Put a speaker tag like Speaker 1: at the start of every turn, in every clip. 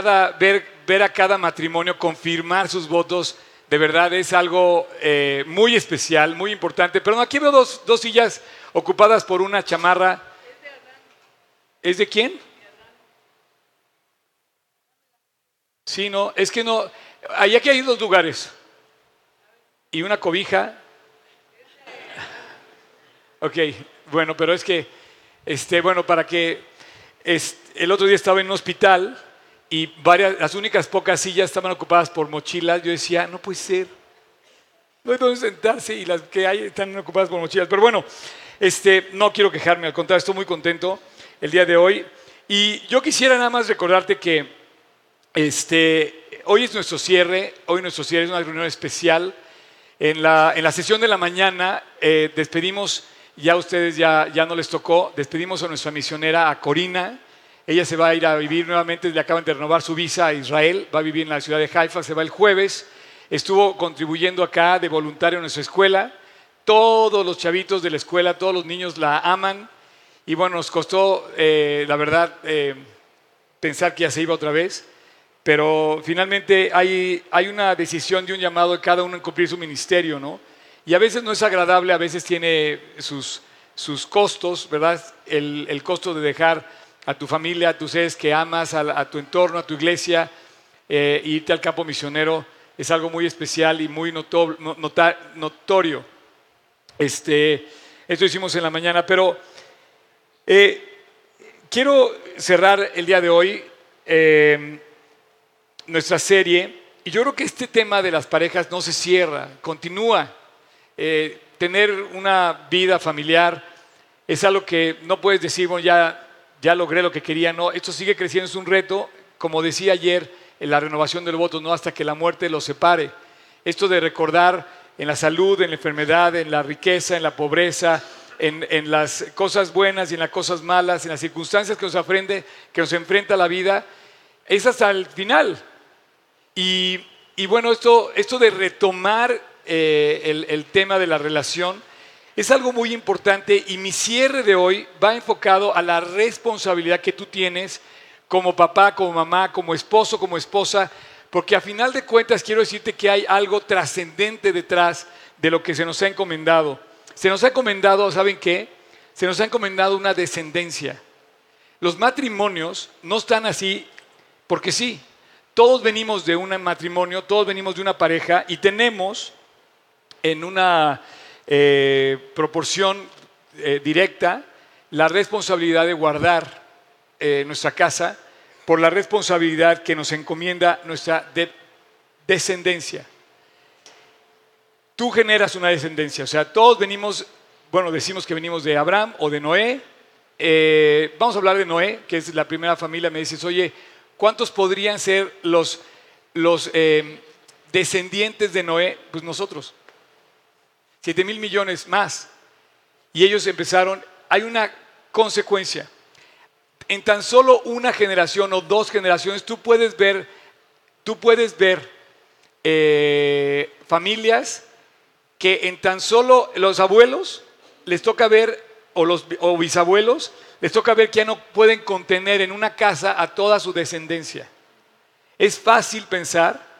Speaker 1: ver, a cada matrimonio confirmar sus votos, de verdad es algo eh, muy especial, muy importante. Pero aquí veo dos, dos sillas ocupadas por una chamarra. ¿Es de quién? Sí, no, es que no. Allá aquí hay dos lugares. Y una cobija. Ok, bueno, pero es que, este, bueno, para que el otro día estaba en un hospital y varias, las únicas pocas sillas estaban ocupadas por mochilas. Yo decía, no puede ser. No hay donde sentarse y las que hay están ocupadas por mochilas. Pero bueno, este, no quiero quejarme, al contrario, estoy muy contento el día de hoy. Y yo quisiera nada más recordarte que este, hoy es nuestro cierre, hoy nuestro cierre es una reunión especial. En la, en la sesión de la mañana eh, despedimos, ya a ustedes ya, ya no les tocó, despedimos a nuestra misionera, a Corina. Ella se va a ir a vivir nuevamente, le acaban de renovar su visa a Israel, va a vivir en la ciudad de Haifa, se va el jueves. Estuvo contribuyendo acá de voluntario en nuestra escuela. Todos los chavitos de la escuela, todos los niños la aman. Y bueno, nos costó, eh, la verdad, eh, pensar que ya se iba otra vez. Pero finalmente hay, hay una decisión de un llamado de cada uno en cumplir su ministerio, ¿no? Y a veces no es agradable, a veces tiene sus, sus costos, ¿verdad? El, el costo de dejar a tu familia, a tus seres que amas, a, tu entorno, a tu iglesia, eh, irte al campo misionero es algo muy especial y muy notorio. Este, esto hicimos en la mañana, pero eh, quiero cerrar el día de hoy eh, nuestra serie y yo creo que este tema de las parejas no se cierra, continúa. Eh, tener una vida familiar es algo que no puedes decir, bueno, ya, ya logré lo que quería, no, esto sigue creciendo, es un reto, como decía ayer, en la renovación del voto, no hasta que la muerte los separe. Esto de recordar en la salud, en la enfermedad, en la riqueza, en la pobreza, en, las cosas buenas y en las cosas malas, en las circunstancias que nos, aprende, que nos enfrenta la vida, es hasta el final. Y, bueno, esto, esto de retomar eh, el, el tema de la relación es algo muy importante y mi cierre de hoy va enfocado a la responsabilidad que tú tienes como papá, como mamá, como esposo, como esposa, porque a final de cuentas quiero decirte que hay algo trascendente detrás de lo que se nos ha encomendado. Se nos ha encomendado, ¿saben qué? Se nos ha encomendado una descendencia. Los matrimonios no están así porque sí. Todos venimos de un matrimonio, todos venimos de una pareja y tenemos en una eh, proporción eh, directa la responsabilidad de guardar eh, nuestra casa por la responsabilidad que nos encomienda nuestra descendencia tú generas una descendencia. O sea, todos venimos, bueno, decimos que venimos de Abraham o de Noé. Vamos a hablar de Noé, que es la primera familia. Me dices, oye, ¿cuántos podrían ser los, los descendientes de Noé? Pues nosotros. Siete mil millones más. Y ellos empezaron, hay una consecuencia. En tan solo una generación o dos generaciones, tú puedes ver, tú puedes ver eh, familias que en tan solo los abuelos les toca ver, o los bisabuelos, les toca ver que ya no pueden contener en una casa a toda su descendencia. Es fácil pensar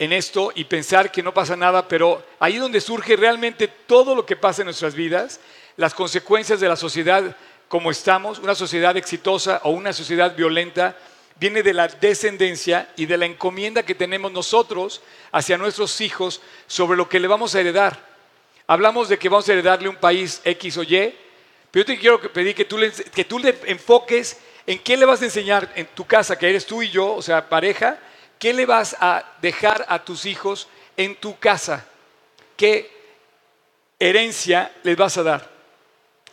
Speaker 1: en esto y pensar que no pasa nada, pero ahí donde surge realmente todo lo que pasa en nuestras vidas, las consecuencias de la sociedad como estamos, una sociedad exitosa o una sociedad violenta, viene de la descendencia y de la encomienda que tenemos nosotros hacia nuestros hijos sobre lo que le vamos a heredar. Hablamos de que vamos a heredarle un país X o Y, pero yo te quiero pedir que tú, le, que tú le enfoques en qué le vas a enseñar en tu casa, que eres tú y yo, o sea, pareja, qué le vas a dejar a tus hijos en tu casa, qué herencia les vas a dar.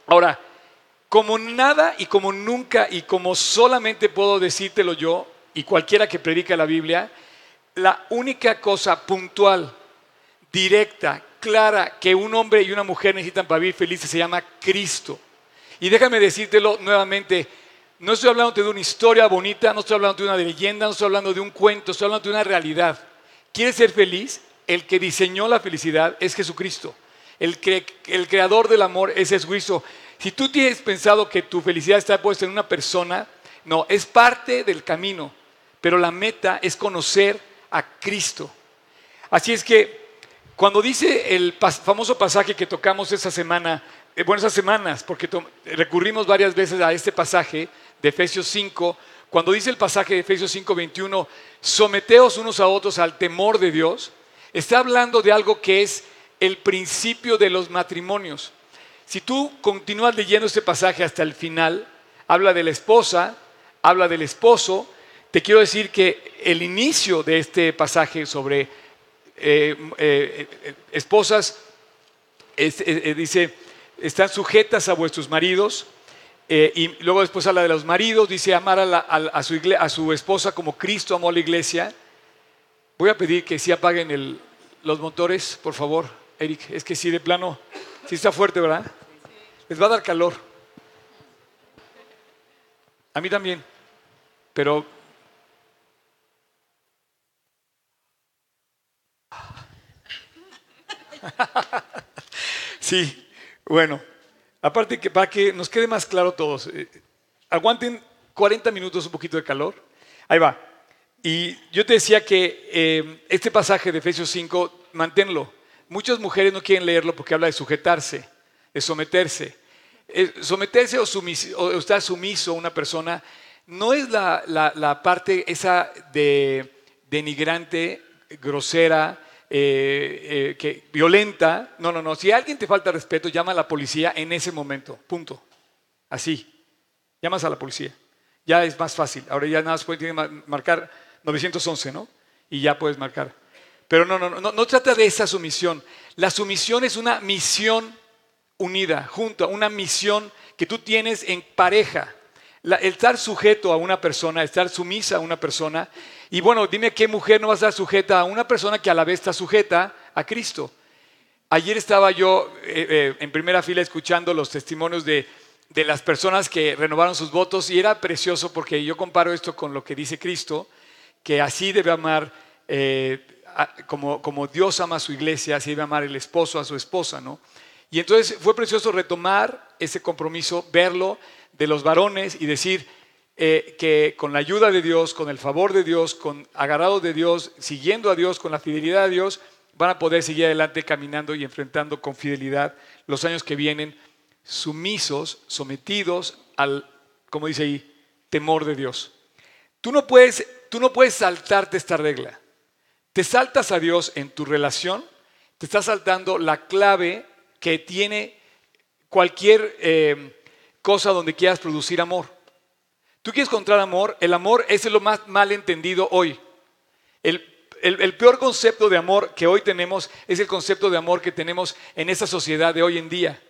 Speaker 1: Ahora, como nada y como nunca y como solamente puedo decírtelo yo y cualquiera que predica la Biblia, la única cosa puntual, directa, clara que un hombre y una mujer necesitan para vivir felices se llama Cristo. Y déjame decírtelo nuevamente, no estoy hablando de una historia bonita, no estoy hablando de una leyenda, no estoy hablando de un cuento, estoy hablando de una realidad. ¿Quieres ser feliz? El que diseñó la felicidad es Jesucristo. El, el creador del amor es Jesucristo. Si tú tienes pensado que tu felicidad está puesta en una persona, no, es parte del camino. pero la meta es conocer a Cristo. Así es que cuando dice el famoso pasaje que tocamos esa semana, eh, bueno, esas semanas, porque recurrimos varias veces a este pasaje de Efesios 5, cuando dice el pasaje de Efesios 5, 21, someteos unos a otros al temor de Dios, está hablando de algo que es el principio de los matrimonios. Si tú continúas leyendo este pasaje hasta el final, habla de la esposa, habla del esposo, te quiero decir que el inicio de este pasaje sobre eh, eh, esposas eh, dice, están sujetas a vuestros maridos, y luego después habla de los maridos, dice amar a, su a, su esposa como Cristo amó a la iglesia. Voy a pedir que sí apaguen los motores, por favor, Eric. Es que sí, de plano, sí está fuerte, ¿verdad? Les va a dar calor. A mí también. Pero sí, bueno, aparte que para que nos quede más claro todos, eh, aguanten 40 minutos un poquito de calor. Ahí va. Y yo te decía que eh, este pasaje de Efesios 5, manténlo. Muchas mujeres no quieren leerlo porque habla de sujetarse, de someterse. Eh, someterse o, o, estar sumiso a una persona no es la parte esa de denigrante, grosera, eh, eh, que violenta. No, no, no. Si alguien te falta respeto, llama a la policía en ese momento. Punto. Así. Llamas a la policía. Ya es más fácil. Ahora ya nada más puedes marcar 911, ¿no? Y ya puedes marcar. Pero no, no, no, no trata de esa sumisión. La sumisión es una misión unida, junto, una misión que tú tienes en pareja. el estar sujeto a una persona, estar sumisa a una persona, y bueno, dime qué mujer no va a estar sujeta a una persona que a la vez está sujeta a Cristo. Ayer estaba yo eh, eh, en primera fila escuchando los testimonios de, las personas que renovaron sus votos y era precioso porque yo comparo esto con lo que dice Cristo, que así debe amar, eh, como, como Dios ama a su iglesia, así debe amar el esposo a su esposa, ¿no? Y entonces fue precioso retomar ese compromiso, verlo de los varones y decir, eh, que con la ayuda de Dios, con el favor de Dios, con agarrado de Dios, siguiendo a Dios, con la fidelidad a Dios, van a poder seguir adelante caminando y enfrentando con fidelidad los años que vienen, sumisos, sometidos al, como dice ahí, temor de Dios. Tú no puedes, tú no puedes saltarte esta regla. Te saltas a Dios en tu relación, te estás saltando la clave que tiene cualquier eh, cosa donde quieras producir amor. Tú quieres encontrar amor, el amor es lo más mal entendido hoy. El, peor concepto de amor que hoy tenemos es el concepto de amor que tenemos en esta sociedad de hoy en día.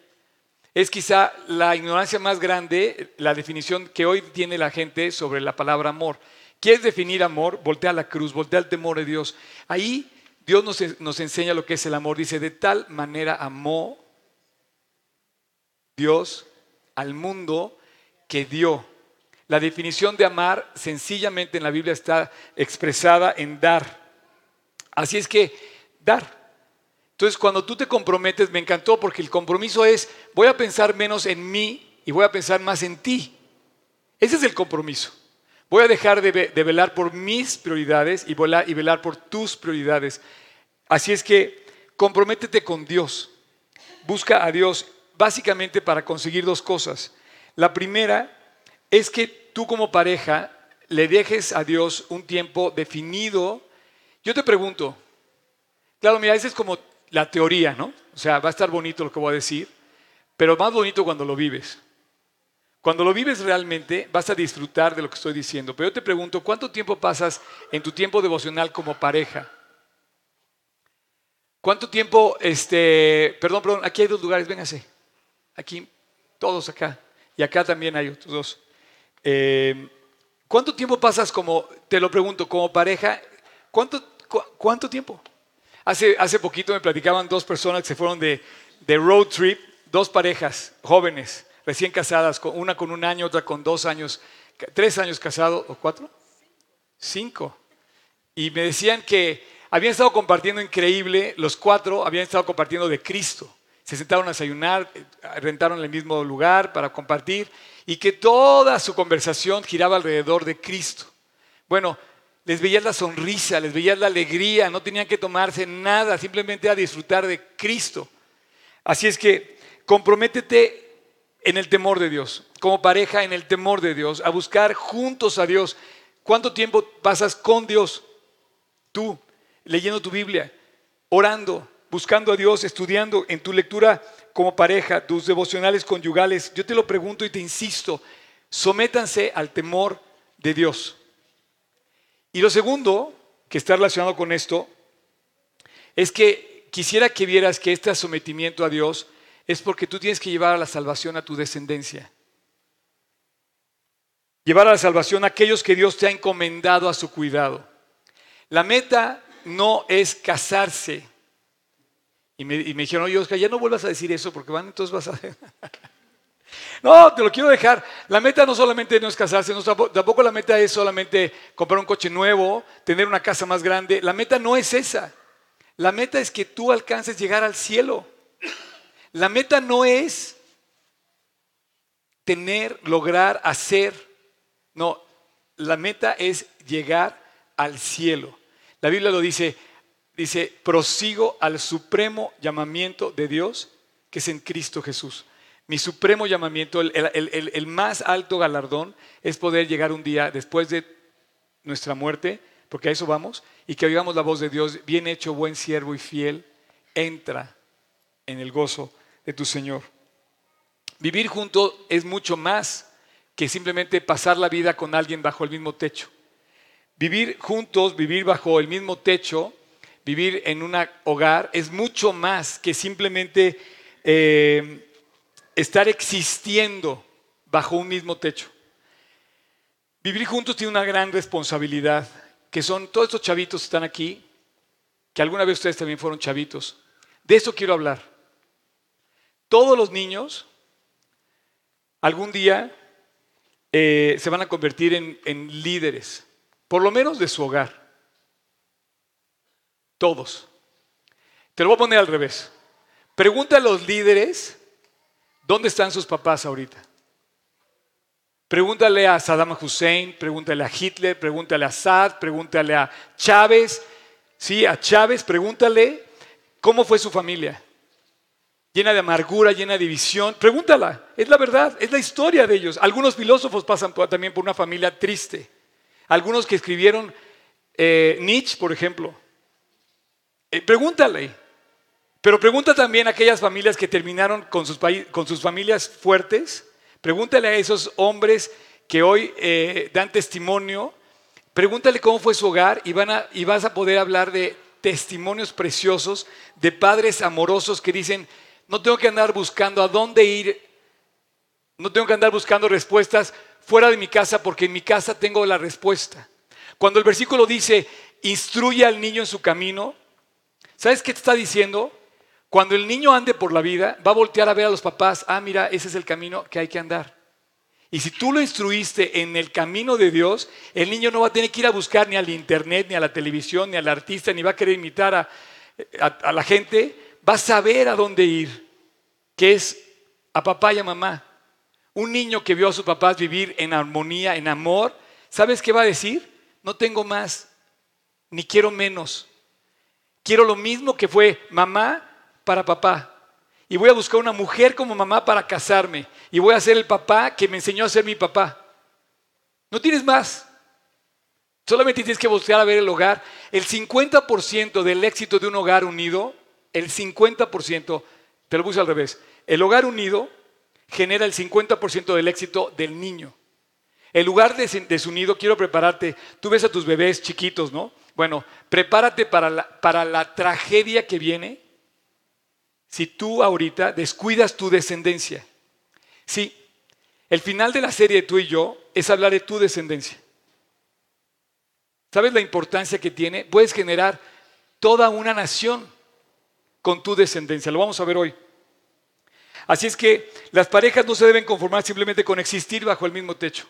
Speaker 1: Es quizá la ignorancia más grande, la definición que hoy tiene la gente sobre la palabra amor. ¿Quieres definir amor? Voltea a la cruz, voltea al temor de Dios. Ahí Dios nos, nos enseña lo que es el amor. Dice, de tal manera amó Dios al mundo que dio la definición de amar sencillamente en la Biblia está expresada en dar. Así es que dar. Entonces cuando tú te comprometes, me encantó porque el compromiso es, voy a pensar menos en mí y voy a pensar más en ti. Ese es el compromiso. Voy a dejar de, velar por mis prioridades y, y velar por tus prioridades. Así es que comprométete con Dios. Busca a Dios básicamente para conseguir dos cosas. La primera es que tú como pareja le dejes a Dios un tiempo definido. Yo te pregunto, claro, mira, esa es como la teoría, ¿no? O sea, va a estar bonito lo que voy a decir, pero más bonito cuando lo vives. Cuando lo vives realmente vas a disfrutar de lo que estoy diciendo. Pero yo te pregunto, ¿cuánto tiempo pasas en tu tiempo devocional como pareja? ¿Cuánto tiempo, este, perdón, perdón, aquí hay dos lugares, véngase. Aquí, todos acá. Y acá también hay otros dos. Eh, ¿Cuánto tiempo pasas como, te lo pregunto, como pareja? ¿Cuánto, cuánto tiempo? Hace, hace poquito me platicaban dos personas que se fueron de, de road trip, dos parejas jóvenes, recién casadas, una con un año, otra con dos años, tres años casados, ¿o cuatro? Cinco. Y me decían que habían estado compartiendo increíble, los cuatro habían estado compartiendo de Cristo. Se sentaron a desayunar, eh, rentaron el mismo lugar para compartir y que toda su conversación giraba alrededor de Cristo. Bueno, les veías la sonrisa, les veías la alegría, no tenían que tomarse nada, simplemente a disfrutar de Cristo. Así es que comprométete en el temor de Dios, como pareja en el temor de Dios, a buscar juntos a Dios. ¿Cuánto tiempo pasas con Dios? Tú, leyendo tu Biblia, orando, buscando a Dios, estudiando en tu lectura como pareja, tus devocionales conyugales. Yo te lo pregunto y te insisto, sométanse al temor de Dios. Y lo segundo, que está relacionado con esto, es que quisiera que vieras que este sometimiento a Dios es porque tú tienes que llevar a la salvación a tu descendencia. Llevar a la salvación a aquellos que Dios te ha encomendado a su cuidado. La meta no es casarse. Y me, dijeron, oye Oscar, ya no vuelvas a decir eso porque van, entonces vas a... No, te lo quiero dejar. La meta no solamente no es casarse, tampoco la meta es solamente comprar un coche nuevo, tener una casa más grande. La meta no es esa. La meta es que tú alcances llegar al cielo. La meta no es tener, lograr, hacer. No, la meta es llegar al cielo. La Biblia lo dice, dice, prosigo al supremo llamamiento de Dios que es en Cristo Jesús. Mi supremo llamamiento, el, más alto galardón es poder llegar un día después de nuestra muerte, porque a eso vamos, y que oigamos la voz de Dios, bien hecho, buen siervo y fiel, entra en el gozo de tu Señor. Vivir junto es mucho más que simplemente pasar la vida con alguien bajo el mismo techo. Vivir juntos, vivir bajo el mismo techo, vivir en un hogar es mucho más que simplemente eh, estar existiendo bajo un mismo techo. Vivir juntos tiene una gran responsabilidad, que son todos estos chavitos que están aquí, que alguna vez ustedes también fueron chavitos. De eso quiero hablar. Todos los niños algún día eh, se van a convertir en, en líderes, por lo menos de su hogar. Todos. Te lo voy a poner al revés. Pregunta a los líderes ¿Dónde están sus papás ahorita? Pregúntale a Saddam Hussein, pregúntale a Hitler, pregúntale a Assad, pregúntale a Chávez. Sí, a Chávez, pregúntale cómo fue su familia. Llena de amargura, llena de división. Pregúntala, es la verdad, es la historia de ellos. Algunos filósofos pasan también por una familia triste. Algunos que escribieron eh, Nietzsche, por ejemplo. Eh, pregúntale. Pero pregunta también a aquellas familias que terminaron con sus, con sus familias fuertes. Pregúntale a esos hombres que hoy eh, dan testimonio. Pregúntale cómo fue su hogar y, van a, y vas a poder hablar de testimonios preciosos de padres amorosos que dicen, no tengo que andar buscando a dónde ir, no tengo que andar buscando respuestas fuera de mi casa porque en mi casa tengo la respuesta. Cuando el versículo dice, instruye al niño en su camino, ¿sabes qué te está diciendo? Cuando el niño ande por la vida, va a voltear a ver a los papás, ah, mira, ese es el camino que hay que andar. Y si tú lo instruiste en el camino de Dios, el niño no va a tener que ir a buscar ni al internet, ni a la televisión, ni al artista, ni va a querer imitar a, a la gente, va a saber a dónde ir, que es a papá y a mamá. Un niño que vio a sus papás vivir en armonía, en amor, ¿sabes qué va a decir? No tengo más, ni quiero menos. Quiero lo mismo que fue mamá para papá. Y voy a buscar una mujer como mamá para casarme. Y voy a ser el papá que me enseñó a ser mi papá. No tienes más. Solamente tienes que buscar a ver el hogar. El 50% del éxito de un hogar unido, el 50%, te lo puse al revés, el hogar unido genera el 50% del éxito del niño. El lugar desunido, quiero prepararte, tú ves a tus bebés chiquitos, ¿no? Bueno, prepárate para la, tragedia que viene si tú ahorita descuidas tu descendencia. Sí, el final de la serie tú y yo es hablar de tu descendencia. ¿Sabes la importancia que tiene? Puedes generar toda una nación con tu descendencia. Lo vamos a ver hoy. Así es que las parejas no se deben conformar simplemente con existir bajo el mismo techo.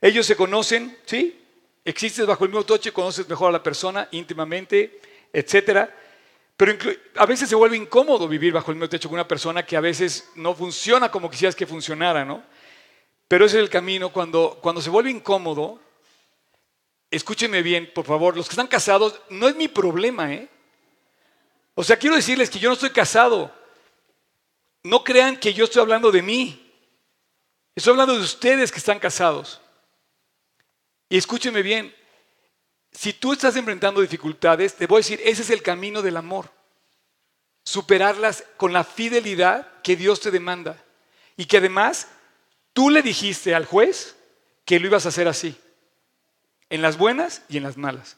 Speaker 1: Ellos se conocen, ¿sí? Existes bajo el mismo techo, conoces mejor a la persona íntimamente, etcétera pero a veces se vuelve incómodo vivir bajo el mismo techo con una persona que a veces no funciona como quisieras que funcionara, ¿no? Pero ese es el camino. Cuando, cuando se vuelve incómodo, escúchenme bien, por favor, los que están casados, no es mi problema, ¿eh? O sea, quiero decirles que yo no estoy casado. No crean que yo estoy hablando de mí. Estoy hablando de ustedes que están casados. Y escúchenme bien, si tú estás enfrentando dificultades, te voy a decir, ese es el camino del amor. Superarlas con la fidelidad que Dios te demanda. Y que además tú le dijiste al juez que lo ibas a hacer así. En las buenas y en las malas.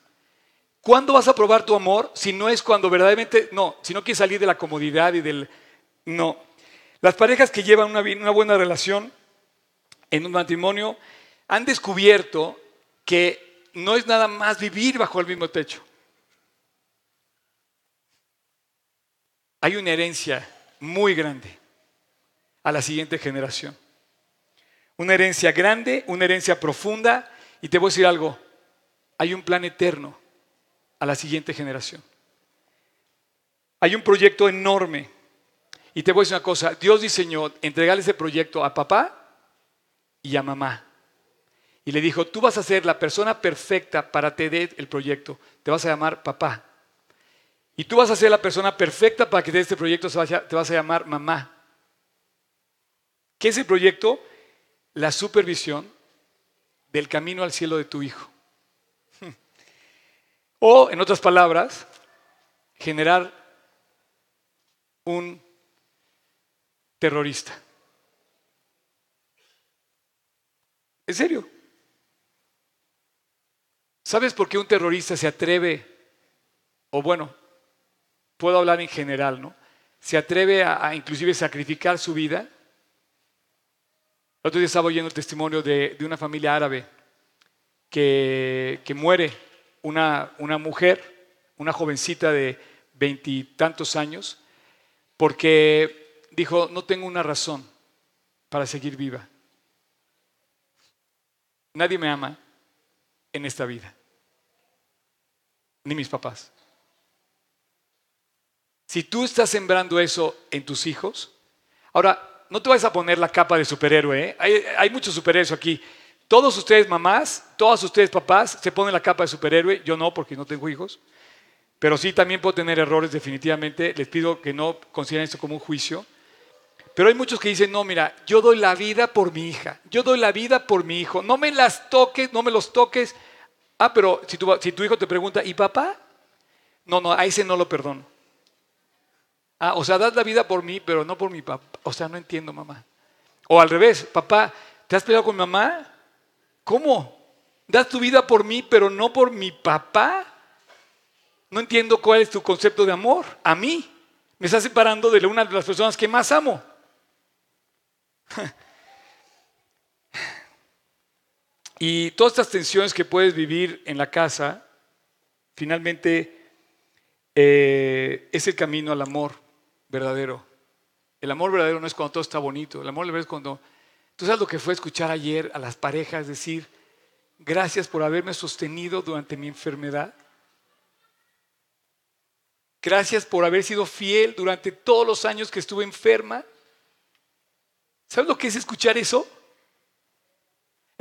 Speaker 1: ¿Cuándo vas a probar tu amor si no es cuando verdaderamente, no, si no quieres salir de la comodidad y del... No. Las parejas que llevan una, una buena relación en un matrimonio han descubierto que no es nada más vivir bajo el mismo techo. Hay una herencia muy grande a la siguiente generación. Una herencia grande, una herencia profunda. Y te voy a decir algo, hay un plan eterno a la siguiente generación. Hay un proyecto enorme. Y te voy a decir una cosa, Dios diseñó entregarle ese proyecto a papá y a mamá. Y le dijo, tú vas a ser la persona perfecta para te dé el proyecto. Te vas a llamar papá. Y tú vas a ser la persona perfecta para que te dé este proyecto. Te vas a llamar mamá. ¿Qué es el proyecto? La supervisión del camino al cielo de tu hijo. O, en otras palabras, generar un terrorista. ¿En serio? ¿Sabes por qué un terrorista se atreve, o bueno, puedo hablar en general, ¿no? Se atreve a, inclusive sacrificar su vida. El otro día estaba oyendo el testimonio de, una familia árabe que, que muere una, una mujer, una jovencita de veintitantos años, porque dijo, no tengo una razón para seguir viva. Nadie me ama en esta vida, ni mis papás. Si tú estás sembrando eso en tus hijos, ahora, no te vayas a poner la capa de superhéroe, ¿eh? hay, hay muchos superhéroes aquí. Todos ustedes mamás, todos ustedes papás se ponen la capa de superhéroe, yo no porque no tengo hijos, pero sí también puedo tener errores definitivamente, les pido que no consideren esto como un juicio. Pero hay muchos que dicen, no, mira, yo doy la vida por mi hija, yo doy la vida por mi hijo, no me las toques, no me los toques. Ah, pero si tu, hijo te pregunta, ¿y papá? No, no, a ese no lo perdono. Ah, o sea, das la vida por mí, pero no por mi papá. O sea, no entiendo, mamá. O al revés, papá, ¿te has peleado con mi mamá? ¿Cómo? Das tu vida por mí, pero no por mi papá. No entiendo cuál es tu concepto de amor. A mí. Me estás separando de una de las personas que más amo. Y todas estas tensiones que puedes vivir en la casa, finalmente eh, es el camino al amor verdadero. El amor verdadero no es cuando todo está bonito. El amor verdadero es cuando ¿Tú sabes lo que fue escuchar ayer a las parejas decir, gracias por haberme sostenido durante mi enfermedad? Gracias por haber sido fiel durante todos los años que estuve enferma. ¿Sabes lo que es escuchar eso?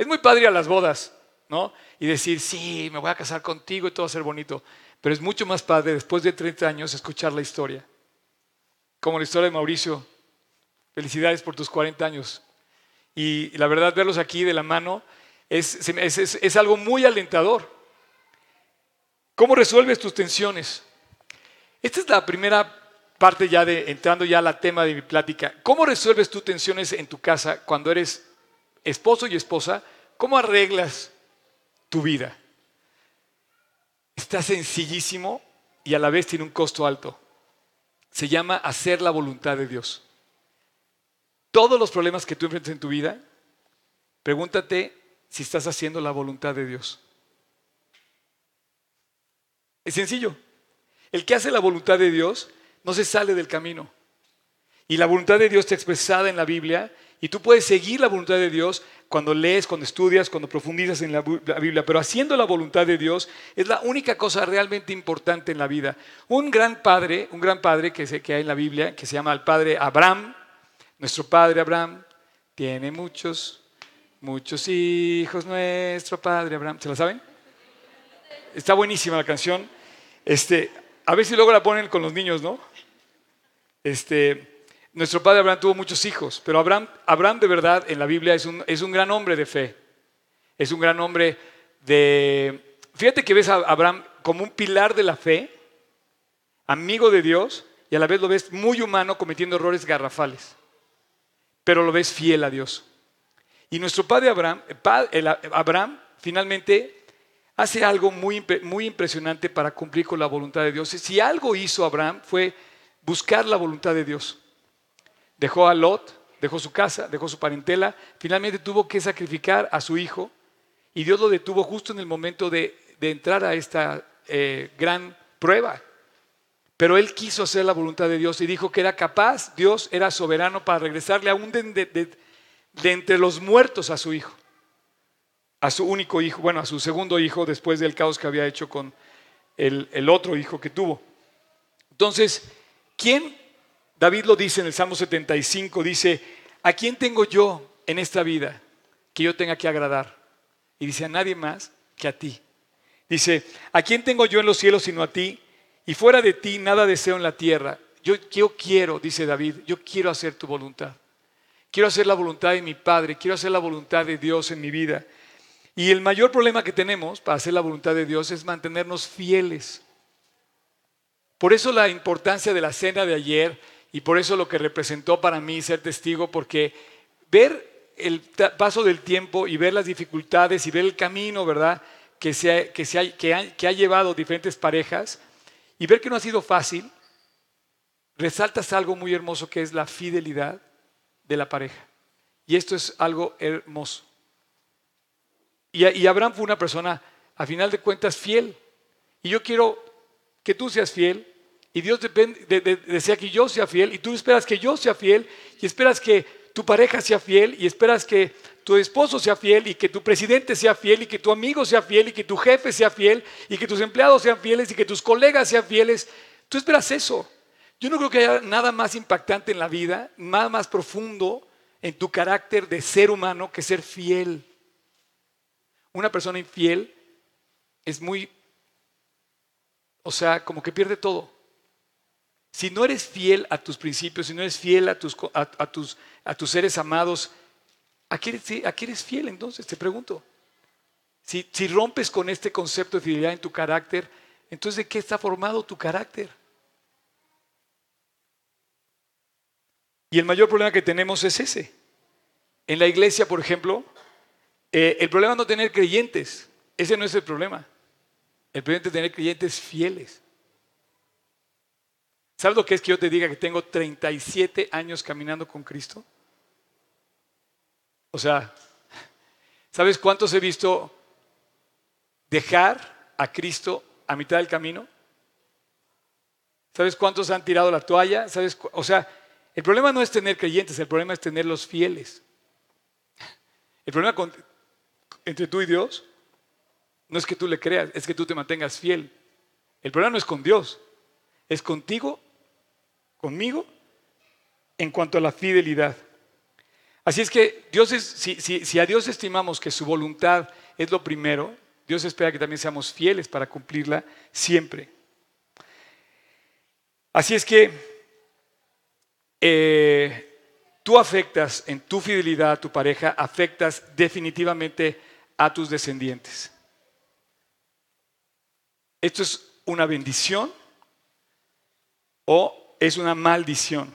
Speaker 1: Es muy padre a las bodas, ¿no? Y decir, sí, me voy a casar contigo y todo va a ser bonito. Pero es mucho más padre después de 30 años escuchar la historia. Como la historia de Mauricio. Felicidades por tus 40 años. Y la verdad, verlos aquí de la mano es, es, algo muy alentador. ¿Cómo resuelves tus tensiones? Esta es la primera parte ya de entrando ya al tema de mi plática. ¿Cómo resuelves tus tensiones en tu casa cuando eres esposo y esposa? ¿Cómo arreglas tu vida? Está sencillísimo y a la vez tiene un costo alto. Se llama hacer la voluntad de Dios todos los problemas que tú enfrentas en tu vida, pregúntate si estás haciendo la voluntad de Dios. Es sencillo. El que hace la voluntad de Dios no se sale del camino. Y la voluntad de Dios está expresada en la Biblia y tú puedes seguir la voluntad de Dios cuando lees, cuando estudias, cuando profundizas en la Biblia. Pero haciendo la voluntad de Dios es la única cosa realmente importante en la vida. Un gran padre, un gran padre que, que hay en la Biblia, que se llama el padre Abraham, nuestro padre Abraham tiene muchos, muchos hijos. Nuestro padre Abraham, ¿se lo saben? está buenísima la canción. Este, a ver si luego la ponen con los niños, ¿no? Este, nuestro padre Abraham tuvo muchos hijos, pero Abraham, Abraham de verdad en la Biblia es un, es un gran hombre de fe. Es un gran hombre de... Fíjate que ves a Abraham como un pilar de la fe, amigo de Dios, y a la vez lo ves muy humano cometiendo errores garrafales, pero lo ves fiel a Dios. Y nuestro padre Abraham, Abraham finalmente hace algo muy, muy impresionante para cumplir con la voluntad de Dios. Si algo hizo Abraham fue buscar la voluntad de Dios. Dejó a Lot, dejó su casa, dejó su parentela, finalmente tuvo que sacrificar a su hijo y Dios lo detuvo justo en el momento de, entrar a esta eh, gran prueba. Pero él quiso hacer la voluntad de Dios y dijo que era capaz, Dios era soberano para regresarle aún de, de entre los muertos a su hijo, a su único hijo, bueno, a su segundo hijo después del caos que había hecho con el, el otro hijo que tuvo. Entonces, ¿quién? David lo dice en el Salmo 75, dice, ¿a quién tengo yo en esta vida que yo tenga que agradar? Y dice, a nadie más que a ti. Dice, ¿a quién tengo yo en los cielos sino a ti? Y fuera de ti nada deseo en la tierra. Yo, quiero, dice David, yo quiero hacer tu voluntad. Quiero hacer la voluntad de mi Padre, quiero hacer la voluntad de Dios en mi vida. Y el mayor problema que tenemos para hacer la voluntad de Dios es mantenernos fieles. Por eso la importancia de la cena de ayer y por eso lo que representó para mí ser testigo, porque ver el paso del tiempo y ver las dificultades y ver el camino, ¿verdad? Que, se que, se que, ha, que ha llevado diferentes parejas y ver que no ha sido fácil, resaltas algo muy hermoso que es la fidelidad de la pareja. Y esto es algo hermoso. Y, Abraham fue una persona, a final de cuentas, fiel. Y yo quiero que tú seas fiel. Y Dios desea que yo sea fiel. Y tú esperas que yo sea fiel. Y esperas que tu pareja sea fiel. Y esperas que tu esposo sea fiel. Y que tu presidente sea fiel. Y que tu amigo sea fiel. Y que tu jefe sea fiel. Y que tus empleados sean fieles. Y que tus colegas sean fieles. Tú esperas eso. Yo no creo que haya nada más impactante en la vida, nada más profundo en tu carácter de ser humano que ser fiel. Una persona infiel es muy, o sea, como que pierde todo. Si no eres fiel a tus principios, si no eres fiel a tus, a, tus, a tus seres amados, ¿a qué, eres, fiel entonces? Te pregunto. Si, si rompes con este concepto de fidelidad en tu carácter, entonces ¿de qué está formado tu carácter? Y el mayor problema que tenemos es ese. En la iglesia, por ejemplo, eh, el problema es no tener creyentes. Ese no es el problema. El problema es tener creyentes fieles. ¿Sabes lo que es que yo te diga que tengo 37 años caminando con Cristo? O sea, ¿sabes cuántos he visto dejar a Cristo a mitad del camino? ¿Sabes cuántos han tirado la toalla? ¿Sabes? O sea, el problema no es tener creyentes, el problema es tener los fieles. El problema entre tú y Dios no es que tú le creas, es que tú te mantengas fiel. El problema no es con Dios, es contigo, conmigo, en cuanto a la fidelidad. Así es que Dios es, si, si a Dios estimamos que su voluntad es lo primero, Dios espera que también seamos fieles para cumplirla siempre. Así es que eh, tú afectas en tu fidelidad a tu pareja, afectas definitivamente a tus descendientes. ¿Esto es una bendición o es una maldición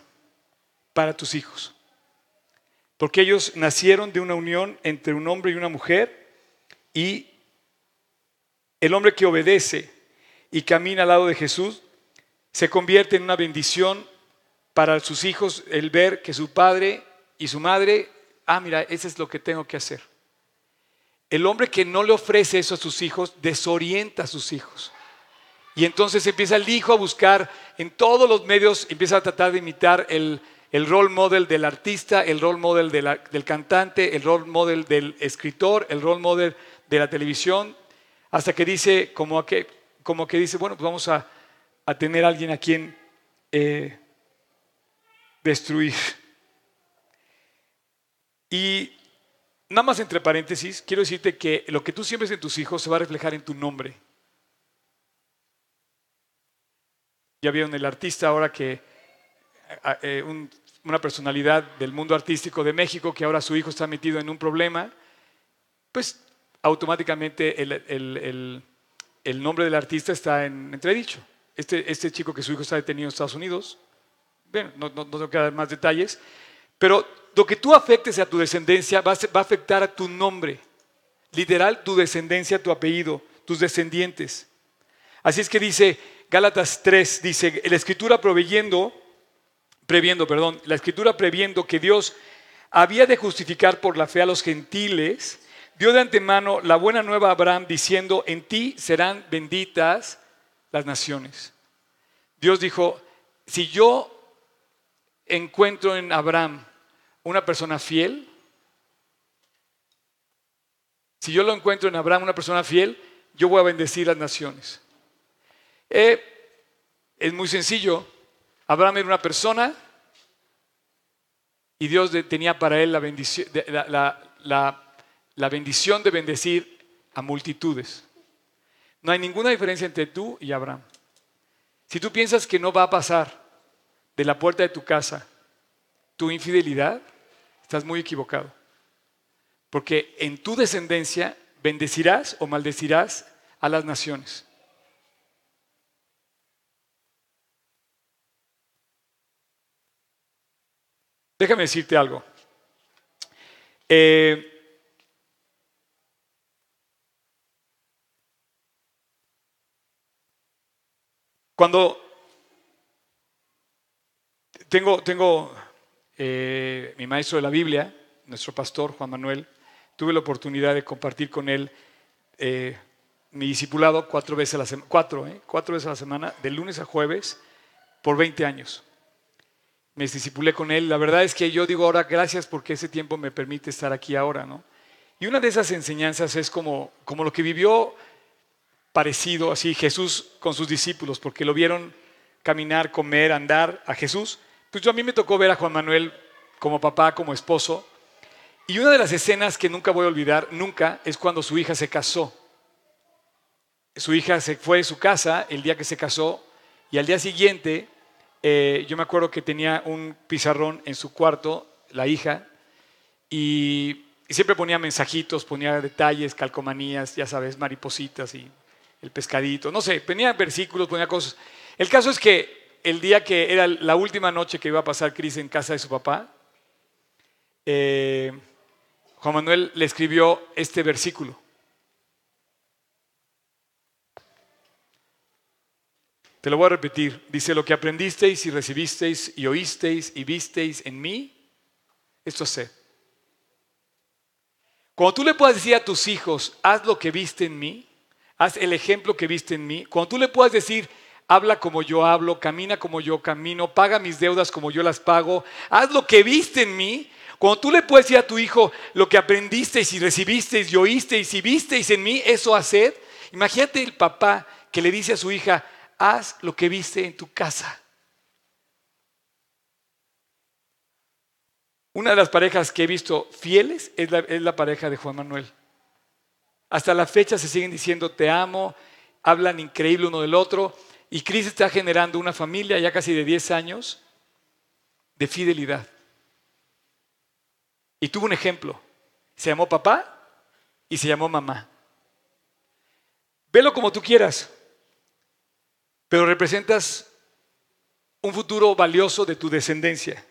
Speaker 1: para tus hijos? Porque ellos nacieron de una unión entre un hombre y una mujer y el hombre que obedece y camina al lado de Jesús se convierte en una bendición para sus hijos el ver que su padre y su madre, ah, mira, eso es lo que tengo que hacer. El hombre que no le ofrece eso a sus hijos desorienta a sus hijos. Y entonces empieza el hijo a buscar en todos los medios, empieza a tratar de imitar el, el role model del artista, el role model del cantante, el role model del escritor, el role model de la televisión, hasta que dice, como que, como que dice, bueno, pues vamos a, tener a alguien a quien eh, destruir. Y nada más entre paréntesis, quiero decirte que lo que tú siembres en tus hijos se va a reflejar en tu nombre. Ya vieron el artista ahora que, eh, una personalidad del mundo artístico de México, que ahora su hijo está metido en un problema, pues automáticamente el, nombre del artista está en entredicho. Este, este, chico que su hijo está detenido en Estados Unidos, bueno, no, no, tengo que dar más detalles, pero lo que tú afectes a tu descendencia va a afectar a tu nombre, literal tu descendencia, tu apellido, tus descendientes. Así es que dice Gálatas 3, dice, la escritura proveyendo, previendo, perdón, la escritura previendo que Dios había de justificar por la fe a los gentiles, dio de antemano la buena nueva a Abraham diciendo, en ti serán benditas las naciones. Dios dijo, si yo encuentro en Abraham una persona fiel, si yo lo encuentro en Abraham una persona fiel, yo voy a bendecir las naciones. Eh, es muy sencillo. Abraham era una persona y Dios tenía para él la bendición, la bendición de bendecir a multitudes. No hay ninguna diferencia entre tú y Abraham. Si tú piensas que no va a pasar de la puerta de tu casa tu infidelidad, estás muy equivocado. Porque en tu descendencia bendecirás o maldecirás a las naciones. Déjame decirte algo. Eh, cuando tengo, tengo eh, mi maestro de la Biblia, nuestro pastor Juan Manuel, tuve la oportunidad de compartir con él eh, mi discipulado cuatro veces a la semana, cuatro, eh, cuatro veces a la semana, de lunes a jueves, por 20 años. Me discipulé con él. La verdad es que yo digo ahora gracias porque ese tiempo me permite estar aquí ahora, ¿no? Y una de esas enseñanzas es como, como lo que vivió parecido así Jesús con sus discípulos, porque lo vieron caminar, comer, andar a Jesús. Pues yo a mí me tocó ver a Juan Manuel como papá, como esposo, y una de las escenas que nunca voy a olvidar, nunca, es cuando su hija se casó. Su hija se fue de su casa el día que se casó y al día siguiente eh, yo me acuerdo que tenía un pizarrón en su cuarto, la hija, y, siempre ponía mensajitos, ponía detalles, calcomanías, ya sabes, maripositas y el pescadito, no sé, ponía versículos, ponía cosas. El caso es que el día que era la última noche que iba a pasar Cris en casa de su papá, eh, Juan Manuel le escribió este versículo. Te lo voy a repetir. Dice, lo que aprendisteis y recibisteis y oísteis y visteis en mí, esto sé. Cuando tú le puedas decir a tus hijos, haz lo que viste en mí, haz el ejemplo que viste en mí, cuando tú le puedas decir, habla como yo hablo, camina como yo camino, paga mis deudas como yo las pago, haz lo que viste en mí, cuando tú le puedes decir a tu hijo lo que aprendisteis y recibisteis y oísteis y visteis en mí, eso haced. Imagínate el papá que le dice a su hija, haz lo que viste en tu casa. Una de las parejas que he visto fieles es la, pareja de Juan Manuel. Hasta la fecha se siguen diciendo te amo, hablan increíble uno del otro y Cris está generando una familia ya casi de 10 años de fidelidad. Y tuvo un ejemplo. Se llamó papá y se llamó mamá. Velo como tú quieras, pero representas un futuro valioso de tu descendencia.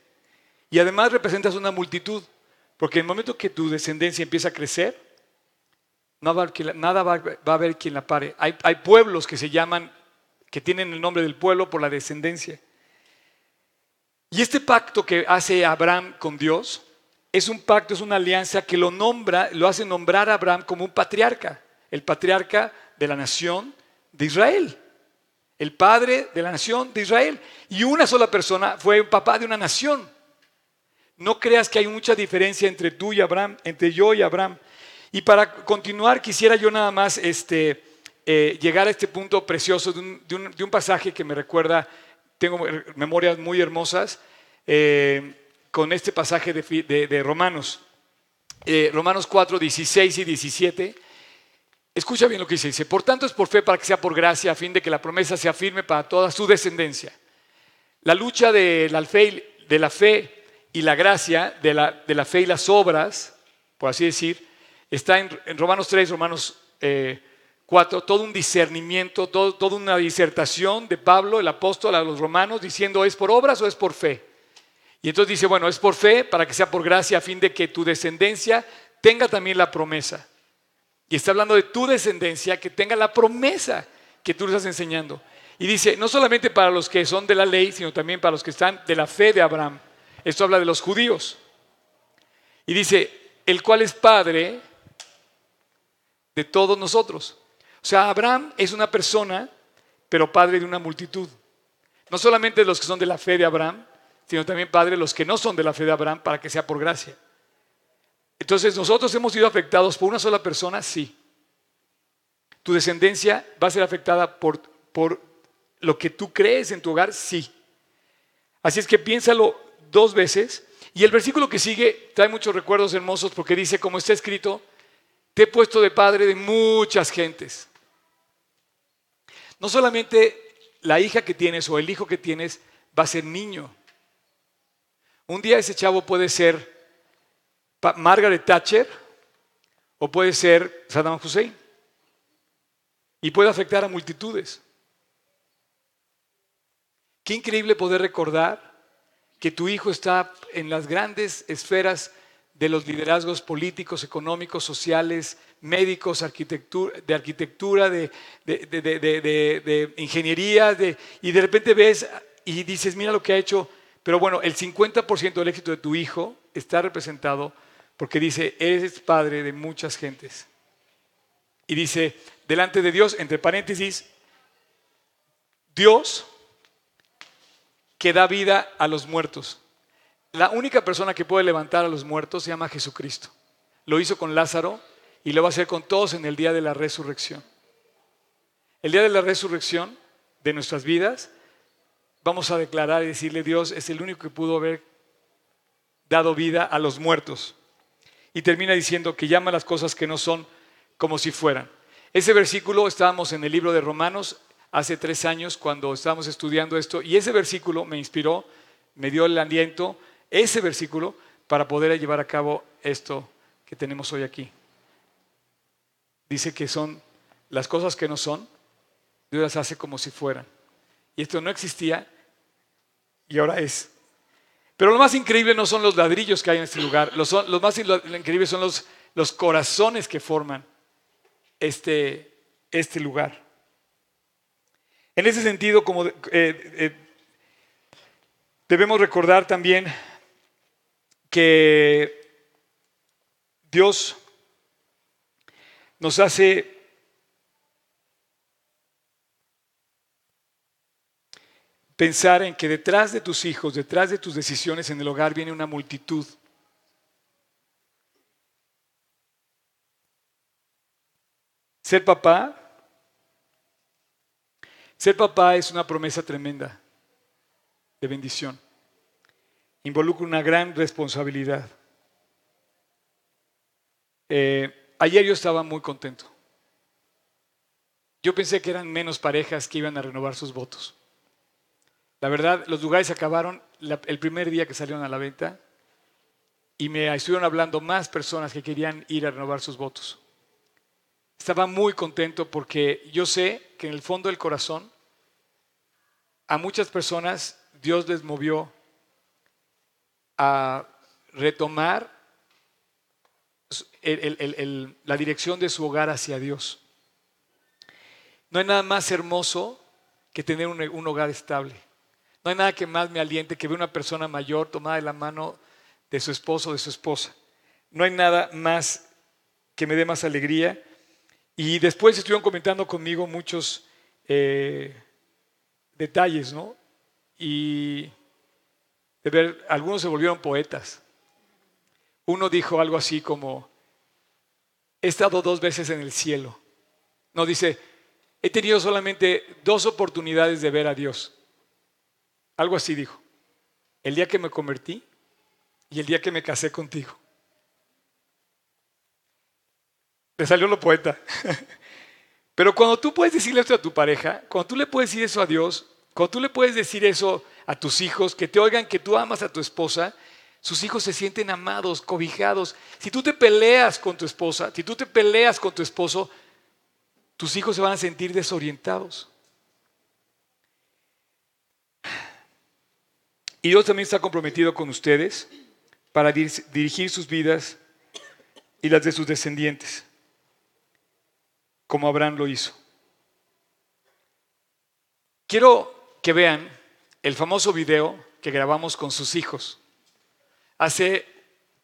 Speaker 1: Y además representas una multitud, porque en el momento que tu descendencia empieza a crecer, nada va, a haber quien la pare. Hay, hay pueblos que se llaman, que tienen el nombre del pueblo por la descendencia. Y este pacto que hace Abraham con Dios, es un pacto, es una alianza que lo nombra, lo hace nombrar a Abraham como un patriarca, el patriarca de la nación de Israel, el padre de la nación de Israel. Y una sola persona fue un papá de una nación. No creas que hay mucha diferencia entre tú y Abraham, entre yo y Abraham. Y para continuar, quisiera yo nada más este, eh, llegar a este punto precioso de un, pasaje que me recuerda, tengo memorias muy hermosas. Eh, con este pasaje de, Romanos. Eh, Romanos 4, 16 y 17. Escucha bien lo que dice. Dice, por tanto es por fe para que sea por gracia, a fin de que la promesa sea firme para toda su descendencia. La lucha de la fe, y la gracia, de la, fe y las obras, por así decir, está en, Romanos 3, Romanos 4, eh, todo un discernimiento, toda una disertación de Pablo, el apóstol, a los romanos, diciendo, ¿es por obras o es por fe? Y entonces dice, bueno, es por fe para que sea por gracia, a fin de que tu descendencia tenga también la promesa. Y está hablando de tu descendencia que tenga la promesa que tú le estás enseñando. Y dice, no solamente para los que son de la ley, sino también para los que están de la fe de Abraham. Esto habla de los judíos. Y dice, el cual es padre de todos nosotros. O sea, Abraham es una persona, pero padre de una multitud. No solamente de los que son de la fe de Abraham, sino también padre de los que no son de la fe de Abraham, para que sea por gracia. Entonces, ¿nosotros hemos sido afectados por una sola persona? Sí. ¿Tu descendencia va a ser afectada por, por lo que tú crees en tu hogar? Sí. Así es que piénsalo dos veces. Y el versículo que sigue trae muchos recuerdos hermosos porque dice, como está escrito, te he puesto de padre de muchas gentes. No solamente la hija que tienes o el hijo que tienes va a ser niño. Un día ese chavo puede ser Margaret Thatcher o puede ser Saddam Hussein. Y puede afectar a multitudes. Qué increíble poder recordar que tu hijo está en las grandes esferas de los liderazgos políticos, económicos, sociales, médicos, de arquitectura, de, ingeniería, y de repente ves y dices, mira lo que ha hecho, pero bueno, el 50% del éxito de tu hijo está representado porque dice, eres padre de muchas gentes. Y dice, delante de Dios, entre paréntesis, Dios que da vida a los muertos. La única persona que puede levantar a los muertos se llama Jesucristo. Lo hizo con Lázaro y lo va a hacer con todos en el día de la resurrección. El día de la resurrección de nuestras vidas, vamos a declarar y decirle, Dios es el único que pudo haber dado vida a los muertos. Y termina diciendo que llama las cosas que no son como si fueran. Ese versículo estábamos en el libro de Romanos hace tres años cuando estábamos estudiando esto y ese versículo me inspiró, me dio el aliento, ese versículo para poder llevar a cabo esto que tenemos hoy aquí. Dice que son las cosas que no son, Dios las hace como si fueran. Y esto no existía y ahora es. Pero lo más increíble no son los ladrillos que hay en este lugar, los, más increíbles son los, corazones que forman este, este lugar. En ese sentido, eh, eh, debemos recordar también que Dios nos hace pensar en que detrás de tus hijos, detrás de tus decisiones en el hogar viene una multitud Ser papá, ser papá es una promesa tremenda de bendición. Involucra una gran responsabilidad. Eh, ayer yo estaba muy contento. Yo pensé que eran menos parejas que iban a renovar sus votos. La verdad, los lugares acabaron el primer día que salieron a la venta y me estuvieron hablando más personas que querían ir a renovar sus votos. Estaba muy contento porque yo sé que en el fondo del corazón a muchas personas Dios les movió a retomar la dirección de su hogar hacia Dios. No hay nada más hermoso que tener un, un, hogar estable. No hay nada que más me aliente que ver una persona mayor tomada de la mano de su esposo o de su esposa. No hay nada más que me dé más alegría y después estuvieron comentando conmigo muchos eh, detalles, ¿no? Y de ver, algunos se volvieron poetas. Uno dijo algo así como, he estado dos veces en el cielo. No, dice, he tenido solamente dos oportunidades de ver a Dios. Algo así dijo. El día que me convertí y el día que me casé contigo. Le salió lo poeta. Pero cuando tú puedes decirle esto a tu pareja, cuando tú le puedes decir eso a Dios, cuando tú le puedes decir eso a tus hijos, que te oigan que tú amas a tu esposa, sus hijos se sienten amados, cobijados. Si tú te peleas con tu esposa, si tú te peleas con tu esposo, tus hijos se van a sentir desorientados. Y Dios también está comprometido con ustedes para dirigir sus vidas y las de sus descendientes, como Abraham lo hizo. Quiero que vean el famoso video que grabamos con sus hijos. Hace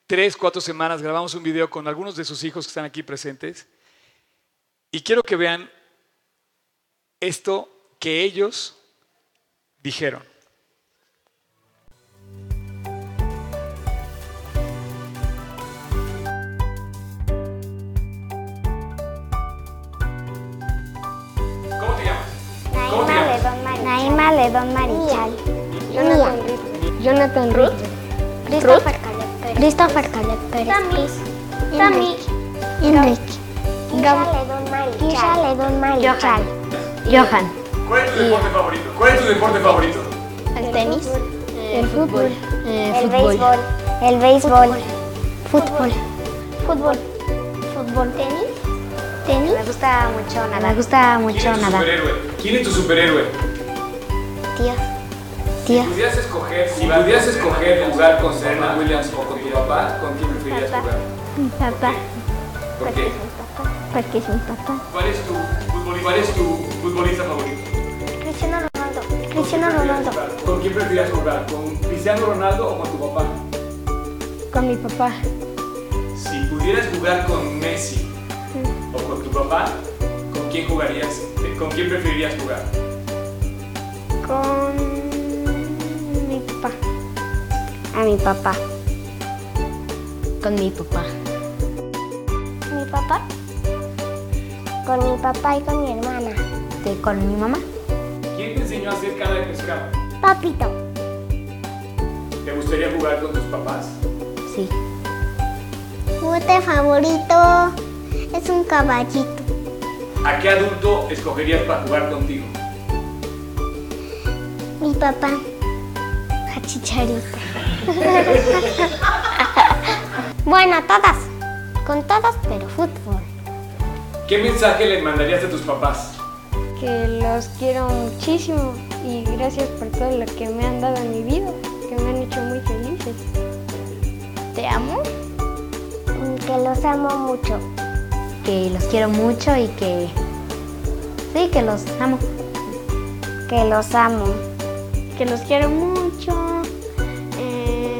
Speaker 1: tres, cuatro semanas grabamos un video con algunos de sus hijos que están aquí presentes. Y quiero que vean esto que ellos dijeron.
Speaker 2: Ledón Marichal.
Speaker 3: Jonathan Reed. Jonathan Reed.
Speaker 2: Christopher Caleb Pérez.
Speaker 3: Christopher Caleb Pérez.
Speaker 2: Tami. Tami.
Speaker 3: Enrique.
Speaker 2: Kisha Ledón Marichal.
Speaker 3: Johan.
Speaker 1: ¿Cuál es tu deporte favorito? ¿Cuál es tu deporte favorito?
Speaker 3: El tenis. El fútbol.
Speaker 2: El béisbol. El béisbol.
Speaker 3: Fútbol.
Speaker 2: Fútbol. Fútbol. Tenis. Tenis. Me gusta mucho
Speaker 3: Me gusta mucho
Speaker 1: ¿Quién es tu
Speaker 3: nadar.
Speaker 1: superhéroe? ¿Quién es tu superhéroe? Si pudieras escoger, si pudieras escoger jugar con Serena Williams o con tu papá, ¿con quién preferirías jugar?
Speaker 3: Mi papá.
Speaker 1: ¿Por qué?
Speaker 3: Porque es mi papá.
Speaker 1: ¿Cuál es tu, cuál es tu futbolista favorito?
Speaker 2: Cristiano Ronaldo. Cristiano Ronaldo.
Speaker 1: ¿Con quién preferirías jugar? ¿Con Cristiano Ronaldo o con tu papá?
Speaker 3: Con mi papá.
Speaker 1: Si pudieras jugar con Messi o con tu papá, ¿con quién jugarías? ¿Con quién preferirías jugar?
Speaker 2: Con mi papá. A mi papá.
Speaker 3: Con mi papá.
Speaker 2: ¿Mi papá? Con mi papá y con mi hermana.
Speaker 3: De- Con mi mamá.
Speaker 1: ¿Quién te enseñó a hacer cara de pescado?
Speaker 2: Papito.
Speaker 1: ¿Te gustaría jugar con tus papás?
Speaker 3: Sí.
Speaker 2: Juguete favorito es un caballito.
Speaker 1: ¿A qué adulto escogerías para jugar contigo?
Speaker 2: Mi papá. A Chicharito. bueno, todas. Con todas, pero fútbol.
Speaker 1: ¿Qué mensaje le mandarías a tus papás?
Speaker 3: Que los quiero muchísimo y gracias por todo lo que me han dado en mi vida, que me han hecho muy felices.
Speaker 2: ¿Te amo? Que los amo mucho.
Speaker 3: Que los quiero mucho y que... Sí, que los amo.
Speaker 2: Que los amo.
Speaker 3: Que los quiero mucho. eh,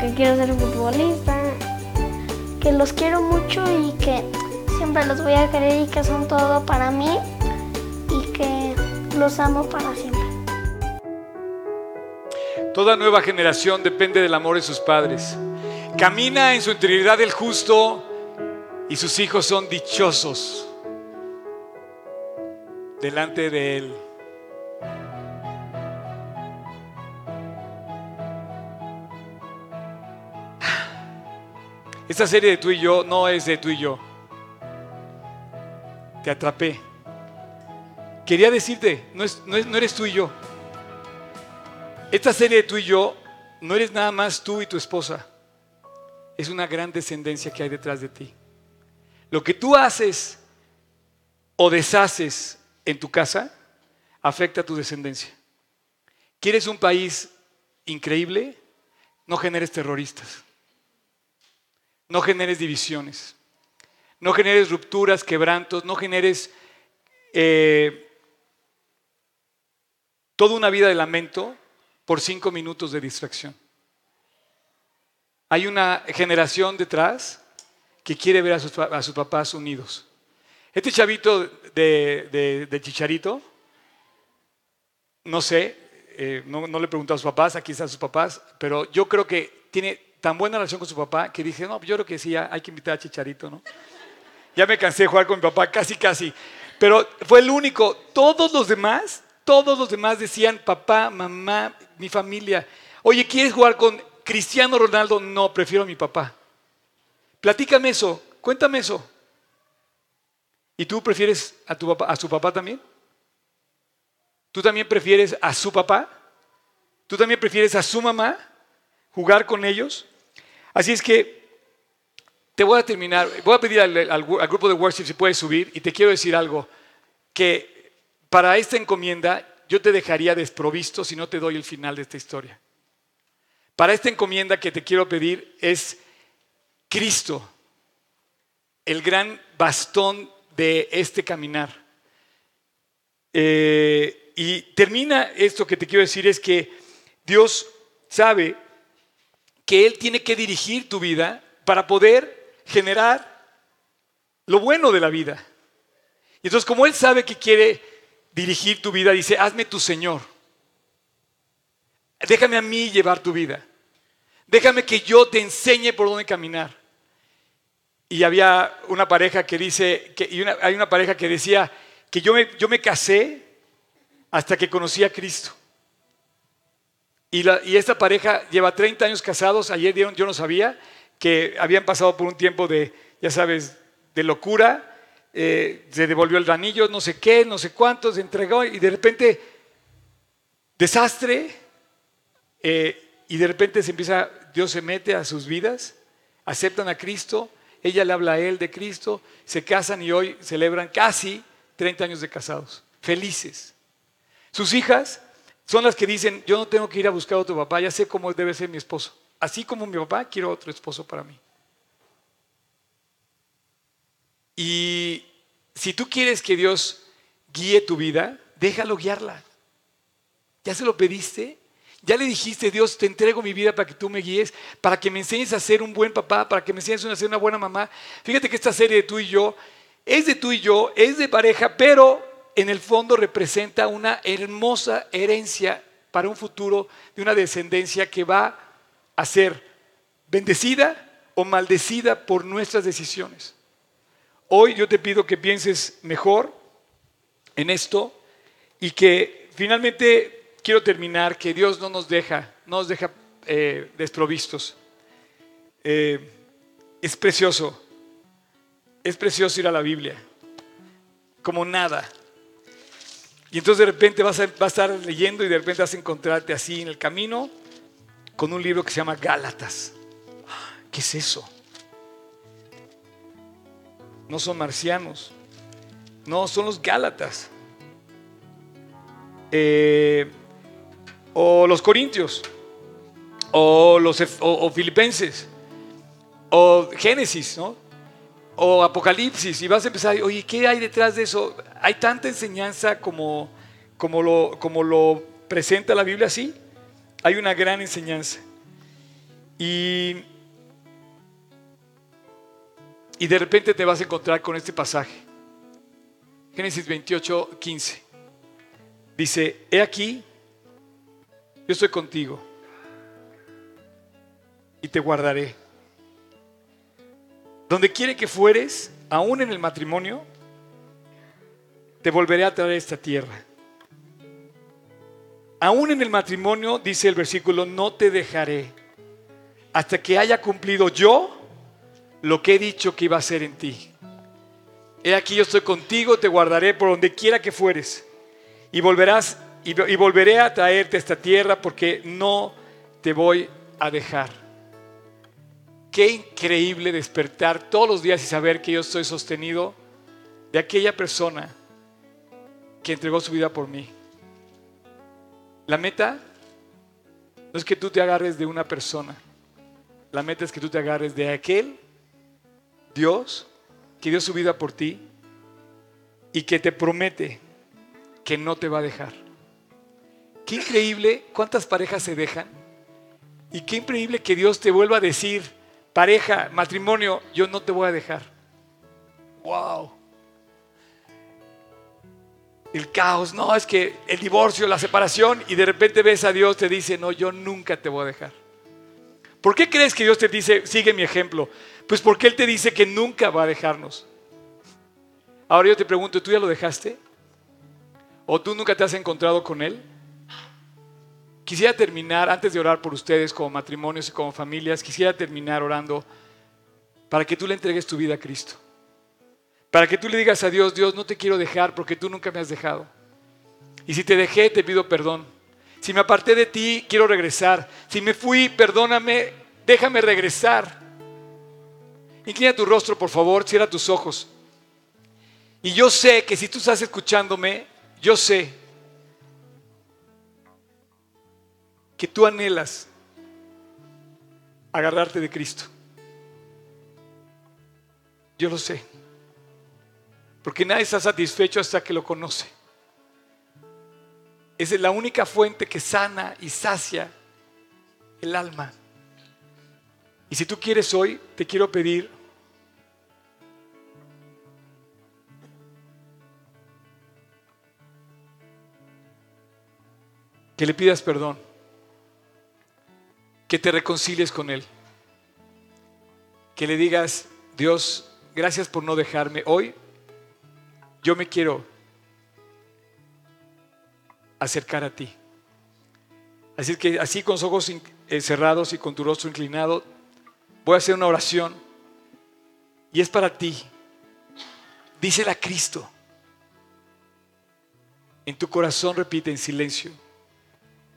Speaker 3: que quiero ser futbolista.
Speaker 2: Que los quiero mucho y que siempre los voy a querer y que son todo para mí. Y que los amo para siempre.
Speaker 1: Toda nueva generación depende del amor de sus padres. Camina en su integridad el justo y sus hijos son dichosos delante de él. Esta serie de tú y yo no es de tú y yo. Te atrapé. Quería decirte, no, es- eres tú y yo. Esta serie de tú y yo no eres nada más tú y tu esposa. Es una gran descendencia que hay detrás de ti. Lo que tú haces o deshaces en tu casa afecta a tu descendencia. ¿Quieres un país increíble? No generes terroristas. No generes divisiones. No generes rupturas, quebrantos. No generes eh, toda una vida de lamento por cinco minutos de distracción. Hay una generación detrás que quiere ver a sus, papás unidos. Este chavito de, de- de Chicharito, no sé, eh, no, no le he preguntado a sus papás, aquí están sus papás, pero yo creo que tiene tan buena relación con su papá que dije, no, yo creo que sí, hay que invitar a Chicharito, ¿no? Ya me cansé de jugar con mi papá, casi, casi. Pero fue el único. Todos los demás, todos los demás decían, papá, mamá, mi familia. Oye, ¿quieres jugar con Cristiano Ronaldo? No, prefiero a mi papá. Platícame eso, cuéntame eso. ¿Y tú prefieres a, tu papá, a su papá también? ¿Tú también prefieres a su papá? ¿Tú también prefieres a su mamá? ¿Jugar con ellos? Así es que te voy a terminar, voy a pedir al, grupo de worship si puedes subir y te quiero decir algo, que para esta encomienda yo te dejaría desprovisto si no te doy el final de esta historia. Para esta encomienda que te quiero pedir es Cristo, el gran bastón de este caminar. Eh, y termina esto que te quiero decir es que Dios sabe que Él tiene que dirigir tu vida para poder generar lo bueno de la vida. Y entonces como Él sabe que quiere dirigir tu vida, dice, hazme tu Señor. Déjame a mí llevar tu vida. Déjame que yo te enseñe por dónde caminar. Y había una pareja que dice, que, hay una pareja que decía que yo me, yo me casé hasta que conocí a Cristo. Y, esta pareja lleva 30 años casados. Ayer dieron, yo no sabía que habían pasado por un tiempo de, ya sabes, de locura. Eh, se devolvió el anillo, no sé qué, no sé cuántos, se entregó y de repente, desastre. Eh, y de repente se empieza, Dios se mete a sus vidas, aceptan a Cristo ella le habla a él de Cristo, se casan y hoy celebran casi 30 años de casados, felices. Sus hijas son las que dicen, yo no tengo que ir a buscar a otro papá, ya sé cómo debe ser mi esposo. Así como mi papá, quiero otro esposo para mí. Y si tú quieres que Dios guíe tu vida, déjalo guiarla. ¿Ya se lo pediste? Ya le dijiste, Dios, te entrego mi vida para que tú me guíes, para que me enseñes a ser un buen papá, para que me enseñes a ser una buena mamá. Fíjate que esta serie de tú y yo es de tú y yo, es de pareja, pero en el fondo representa una hermosa herencia para un futuro de una descendencia que va a ser bendecida o maldecida por nuestras decisiones. Hoy yo te pido que pienses mejor en esto y que finalmente quiero terminar que Dios no nos deja, no nos deja eh, desprovistos. Eh, es precioso, es precioso ir a la Biblia, como nada. Y entonces de repente vas a, estar leyendo y de repente vas a encontrarte así en el camino con un libro que se llama Gálatas. ¿Qué es eso? No son marcianos, no, son los Gálatas. Eh, o los corintios, o los o, filipenses, o Génesis, ¿no? O Apocalipsis, y vas a empezar, oye, ¿qué hay detrás de eso? Hay tanta enseñanza como, como, lo, como lo presenta la Biblia, sí. Hay una gran enseñanza. Y, y de repente te vas a encontrar con este pasaje. Génesis 28, 15. Dice, he aquí, yo estoy contigo y te guardaré. Donde quiere que fueres, aún en el matrimonio, te volveré a traer esta tierra. Aún en el matrimonio, dice el versículo, no te dejaré hasta que haya cumplido yo lo que he dicho que iba a hacer en ti. He aquí yo estoy contigo, te guardaré por donde quiera que fueres y volverás y, volveré a traerte a esta tierra porque no te voy a dejar. Qué increíble despertar todos los días y saber que yo estoy sostenido de aquella persona que entregó su vida por mí. La meta no es que tú te agarres de una persona. La meta es que tú te agarres de aquel Dios que dio su vida por ti y que te promete que no te va a dejar. Qué increíble cuántas parejas se dejan. Y qué increíble que Dios te vuelva a decir, pareja, matrimonio, yo no te voy a dejar. Wow. El caos, no, es que el divorcio, la separación, y de repente ves a Dios, te dice, no, yo nunca te voy a dejar. ¿Por qué crees que Dios te dice, sigue mi ejemplo? Pues porque Él te dice que nunca va a dejarnos. Ahora yo te pregunto, ¿tú ya lo dejaste? ¿O tú nunca te has encontrado con Él? Quisiera terminar, antes de orar por ustedes como matrimonios y como familias, quisiera terminar orando para que tú le entregues tu vida a Cristo. Para que tú le digas a Dios, Dios, no te quiero dejar porque tú nunca me has dejado. Y si te dejé, te pido perdón. Si me aparté de ti, quiero regresar. Si me fui, perdóname, déjame regresar. Inclina tu rostro, por favor, cierra tus ojos. Y yo sé que si tú estás escuchándome, yo sé que tú anhelas agarrarte de Cristo. Yo lo sé. Porque nadie está satisfecho hasta que lo conoce. Esa es la única fuente que sana y sacia el alma. Y si tú quieres hoy, te quiero pedir que le pidas perdón, que te reconcilies con Él, que le digas, Dios, gracias por no dejarme. Hoy yo me quiero acercar a ti. Así que así con los ojos eh, cerrados y con tu rostro inclinado, voy a hacer una oración y es para ti. Dísela a Cristo. En tu corazón repite en silencio,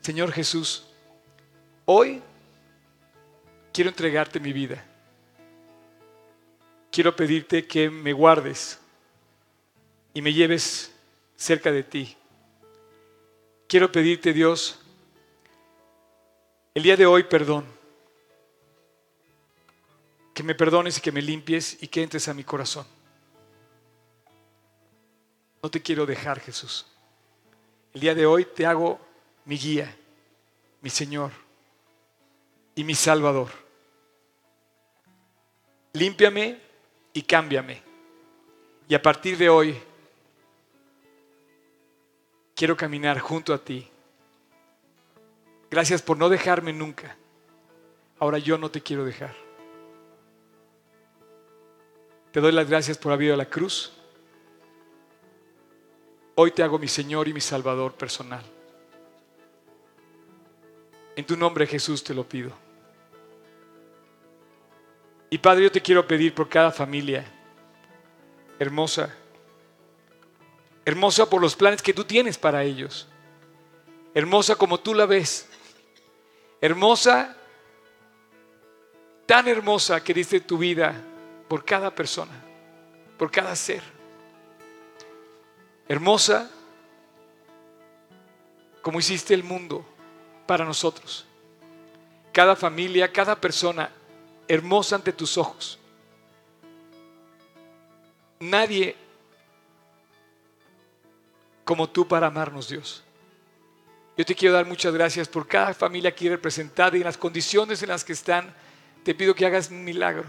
Speaker 1: Señor Jesús, hoy quiero entregarte mi vida. Quiero pedirte que me guardes y me lleves cerca de ti. Quiero pedirte, Dios, el día de hoy perdón. Que me perdones y que me limpies y que entres a mi corazón. No te quiero dejar, Jesús. El día de hoy te hago mi guía, mi Señor y mi Salvador. Límpiame y cámbiame. Y a partir de hoy quiero caminar junto a ti. Gracias por no dejarme nunca. Ahora yo no te quiero dejar. Te doy las gracias por haber ido a la cruz. Hoy te hago mi Señor y mi Salvador personal. En tu nombre Jesús te lo pido. Y Padre, yo te quiero pedir por cada familia hermosa Hermosa por los planes que tú tienes para ellos. Hermosa como tú la ves. Hermosa, tan hermosa que diste tu vida por cada persona, por cada ser. Hermosa como hiciste el mundo para nosotros. Cada familia, cada persona hermosa ante tus ojos. Nadie como tú para amarnos, Dios. Yo te quiero dar muchas gracias por cada familia aquí representada y en las condiciones en las que están. Te pido que hagas un milagro.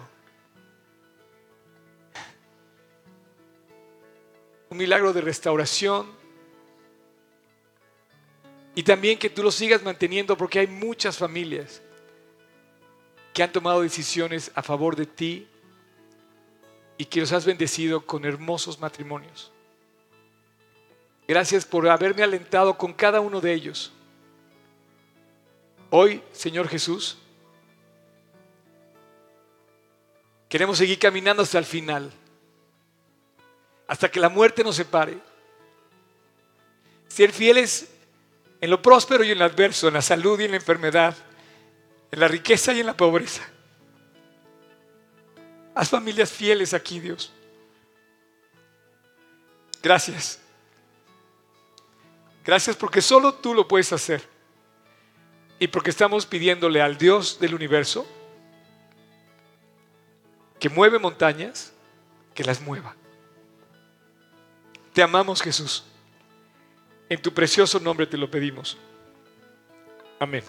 Speaker 1: Un milagro de restauración. Y también que tú lo sigas manteniendo porque hay muchas familias que han tomado decisiones a favor de ti y que los has bendecido con hermosos matrimonios. Gracias por haberme alentado con cada uno de ellos. Hoy, Señor Jesús, queremos seguir caminando hasta el final, hasta que la muerte nos separe. Ser fieles en lo próspero y en lo adverso, en la salud y en la enfermedad, en la riqueza y en la pobreza. Haz familias fieles aquí, Dios. Gracias. Gracias porque solo tú lo puedes hacer. Y porque estamos pidiéndole al Dios del universo que mueve montañas, que las mueva. Te amamos Jesús. En tu precioso nombre te lo pedimos. Amén.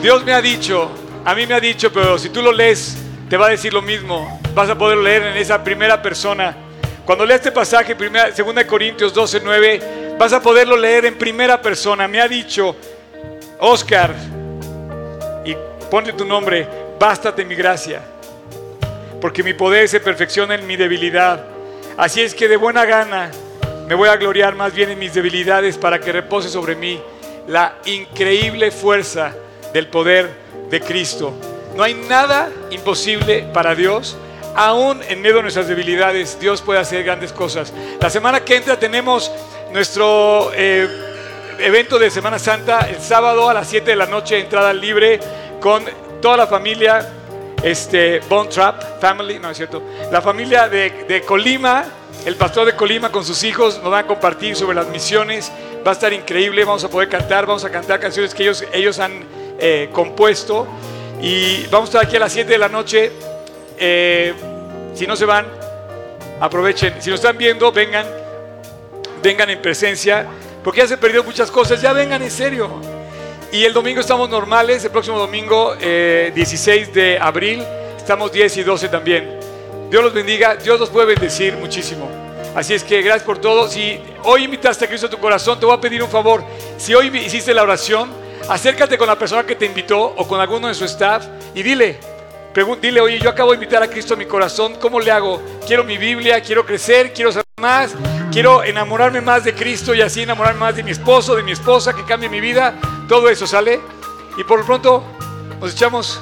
Speaker 4: Dios
Speaker 1: me ha dicho, a mí me ha dicho, pero si tú lo lees, te va a decir lo mismo. Vas a poder leer en esa primera persona. Cuando leas este pasaje, 2 Corintios 12, 9, vas a poderlo leer en primera persona. Me ha dicho, Oscar, y ponle tu nombre, bástate mi gracia, porque mi poder se perfecciona en mi debilidad. Así es que de buena gana me voy a gloriar más bien en mis debilidades para que repose sobre mí la increíble fuerza del poder de Cristo. No hay nada imposible para Dios. Aún en medio de nuestras debilidades, Dios puede hacer grandes cosas. La semana que entra tenemos nuestro eh, evento de Semana Santa el sábado a las 7 de la noche, entrada libre con toda la familia este, Bone Trap Family, no es cierto, la familia de, de Colima, el pastor de Colima con sus hijos nos van a compartir sobre las misiones, va a estar increíble, vamos a poder cantar, vamos a cantar canciones que ellos, ellos han eh, compuesto
Speaker 5: Y vamos a estar aquí a las 7 de la noche. Eh, si no se van, aprovechen. Si nos están viendo, vengan. Vengan en presencia. Porque ya se perdió muchas cosas. Ya vengan en serio. Y el domingo estamos normales. El próximo domingo, eh, 16 de abril, estamos 10 y 12 también. Dios los bendiga. Dios los puede bendecir muchísimo. Así es que gracias por todo. Si hoy invitaste a Cristo a tu corazón, te voy a pedir un favor. Si hoy hiciste la oración, acércate con la persona que te invitó o con alguno de su staff y dile, dile, oye, yo acabo de invitar a Cristo a mi corazón, ¿cómo le hago? Quiero mi Biblia, quiero crecer, quiero saber más, quiero enamorarme más de Cristo y así enamorarme más de mi esposo, de mi esposa, que cambie mi vida. Todo eso sale. Y por lo pronto nos echamos